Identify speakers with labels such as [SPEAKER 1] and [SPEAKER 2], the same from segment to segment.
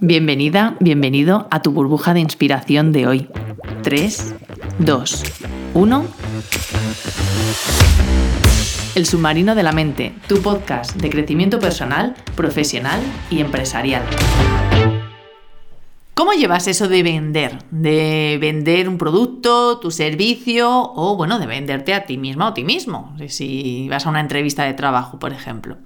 [SPEAKER 1] Bienvenida, bienvenido a tu burbuja de inspiración de hoy. 3, 2, 1. El submarino de la mente, tu podcast de crecimiento personal, profesional y empresarial. ¿Cómo llevas eso de vender? De vender un producto, tu servicio o, bueno, de venderte a ti misma o a ti mismo. Si vas a una entrevista de trabajo, por ejemplo.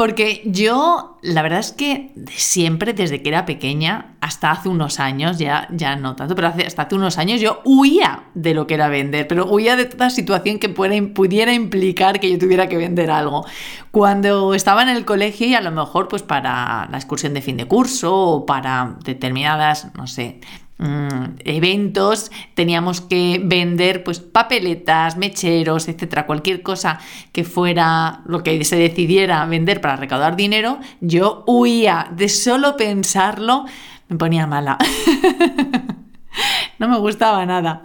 [SPEAKER 1] Porque yo, la verdad es que siempre, desde que era pequeña, hasta hace unos años, ya, ya no tanto, pero hasta hace unos años yo huía de lo que era vender, pero huía de toda situación que pudiera implicar que yo tuviera que vender algo. Cuando estaba en el colegio y a lo mejor pues para la excursión de fin de curso o para determinadas, no sé, Mm, eventos, teníamos que vender pues papeletas, mecheros, etcétera, cualquier cosa que fuera lo que se decidiera vender para recaudar dinero, yo huía de solo pensarlo, me ponía mala. no me gustaba nada.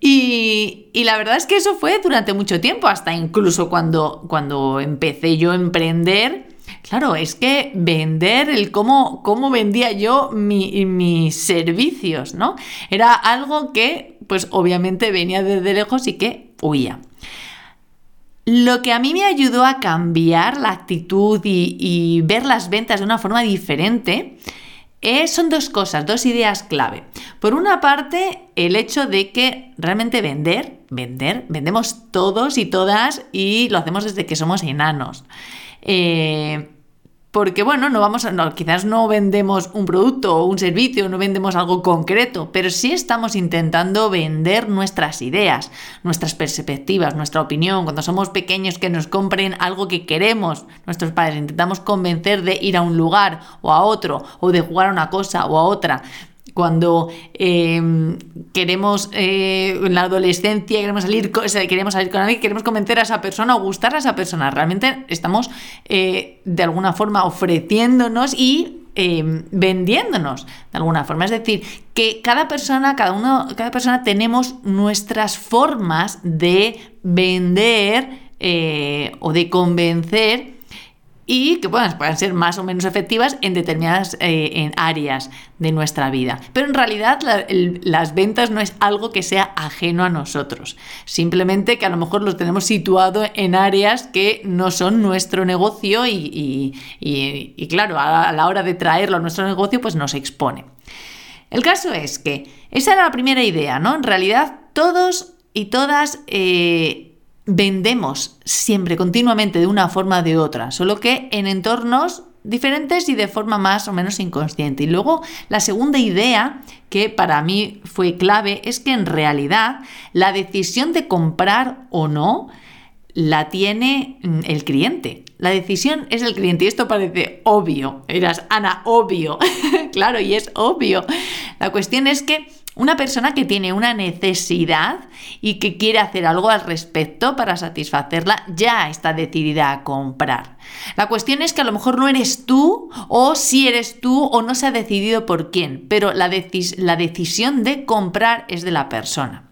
[SPEAKER 1] Y, y, la verdad es que eso fue durante mucho tiempo, hasta incluso cuando, cuando empecé yo a emprender, Claro, es que vender, el cómo, cómo vendía yo mis servicios, ¿no? Era algo que, pues obviamente venía desde lejos y que huía. Lo que a mí me ayudó a cambiar la actitud y, ver las ventas de una forma diferente eh, son dos cosas, dos ideas clave. Por una parte, el hecho de que realmente vender, vender, vendemos todos y todas y lo hacemos desde que somos enanos. Eh, porque bueno, no vamos a, quizás no vendemos un producto o un servicio, no vendemos algo concreto, pero sí estamos intentando vender nuestras ideas, nuestras perspectivas, nuestra opinión. Cuando somos pequeños que nos compren algo que queremos, nuestros padres intentamos convencer de ir a un lugar o a otro, o de jugar a una cosa o a otra cuando em, queremos eh, en la adolescencia queremos salir, queremos salir con alguien, queremos convencer a esa persona o gustar a esa persona. Realmente estamos eh, de alguna forma ofreciéndonos y vendiéndonos de alguna forma. Es decir, que cada persona, cada uno, cada persona tenemos nuestras formas de vender eh, o de convencer y que puedan ser más o menos efectivas en determinadas eh, en áreas de nuestra vida. Pero en realidad las ventas no es algo que sea ajeno a nosotros, simplemente que a lo mejor los tenemos situado en áreas que no son nuestro negocio y, claro, a la hora de traerlo a nuestro negocio pues nos expone. El caso es que esa era la primera idea, ¿no? En realidad todos y todas... Eh, vendemos siempre, continuamente, de una forma o de otra, solo que en entornos diferentes y de forma más o menos inconsciente. Y luego la segunda idea que para mí fue clave es que en realidad la decisión de comprar o no la tiene mm, el cliente. La decisión es del cliente y esto parece obvio. Eras, Ana, obvio. claro, y es obvio. La cuestión es que una persona que tiene una necesidad y que quiere hacer algo al respecto para satisfacerla ya está decidida a comprar. La cuestión es que a lo mejor no eres tú o si eres tú o no se ha decidido por quién, pero la, decisión de comprar es de la persona.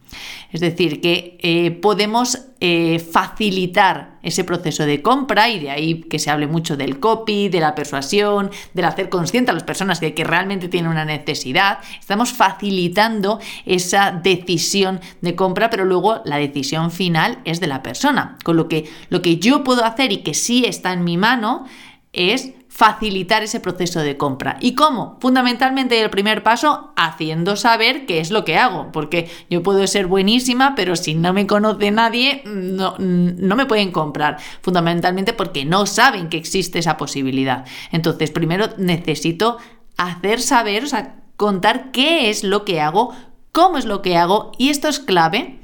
[SPEAKER 1] Es decir, que eh, podemos eh, facilitar ese proceso de compra y de ahí que se hable mucho del copy, de la persuasión, del hacer consciente a las personas de que realmente tienen una necesidad. Estamos facilitando esa decisión de compra, pero luego la decisión final es de la persona. Con lo que lo que yo puedo hacer y que sí está en mi mano es facilitar ese proceso de compra. ¿Y cómo? Fundamentalmente el primer paso, haciendo saber qué es lo que hago, porque yo puedo ser buenísima, pero si no me conoce nadie, no, no me pueden comprar, fundamentalmente porque no saben que existe esa posibilidad. Entonces, primero necesito hacer saber, o sea, contar qué es lo que hago, cómo es lo que hago, y esto es clave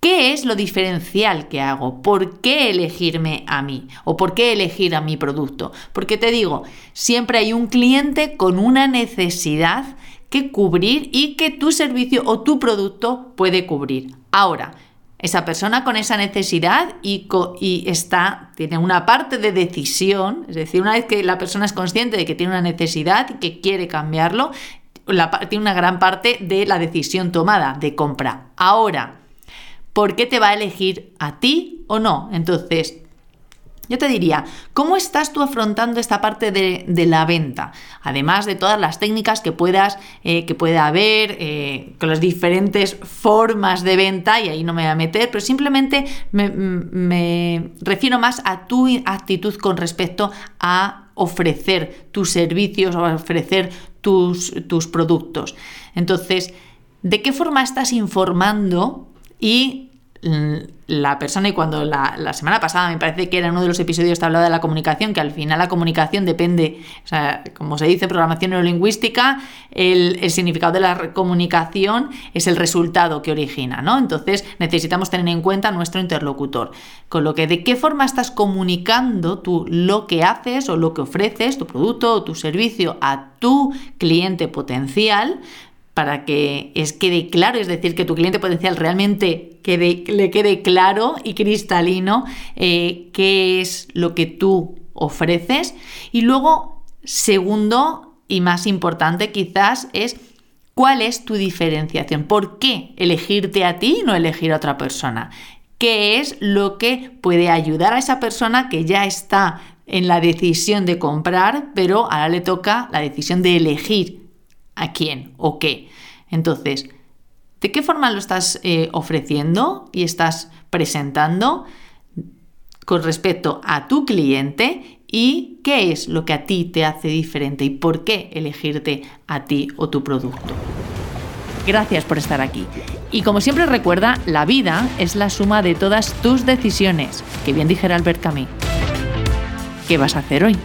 [SPEAKER 1] ¿Qué es lo diferencial que hago? ¿Por qué elegirme a mí? ¿O por qué elegir a mi producto? Porque te digo, siempre hay un cliente con una necesidad que cubrir y que tu servicio o tu producto puede cubrir. Ahora, esa persona con esa necesidad y, está, tiene una parte de decisión, es decir, una vez que la persona es consciente de que tiene una necesidad y que quiere cambiarlo, tiene una gran parte de la decisión tomada de compra. Ahora, ¿por qué te va a elegir a ti o no? Entonces, yo te diría, ¿cómo estás tú afrontando esta parte de, la venta? Además de todas las técnicas que puedas, eh, que pueda haber, eh, con las diferentes formas de venta, y ahí no me voy a meter, pero simplemente me, me refiero más a tu actitud con respecto a ofrecer tus servicios o ofrecer tus, tus productos. Entonces, ¿de qué forma estás informando y la persona y cuando la, semana pasada me parece que era uno de los episodios que hablaba de la comunicación, que al final la comunicación depende, o sea, como se dice, programación neurolingüística, el, el, significado de la comunicación es el resultado que origina, ¿no? Entonces necesitamos tener en cuenta nuestro interlocutor. Con lo que de qué forma estás comunicando tú lo que haces o lo que ofreces, tu producto o tu servicio a tu cliente potencial, para que es, quede claro, es decir, que tu cliente potencial realmente le quede claro y cristalino eh, qué es lo que tú ofreces. Y luego, segundo y más importante quizás es cuál es tu diferenciación. ¿Por qué elegirte a ti y no elegir a otra persona? ¿Qué es lo que puede ayudar a esa persona que ya está en la decisión de comprar, pero ahora le toca la decisión de elegir a quién o qué. Entonces, ¿de qué forma lo estás eh, ofreciendo y estás presentando con respecto a tu cliente y qué es lo que a ti te hace diferente y por qué elegirte a ti o tu producto? Gracias por estar aquí. Y como siempre recuerda, la vida es la suma de todas tus decisiones, que bien dijera Albert Camus. ¿Qué vas a hacer hoy?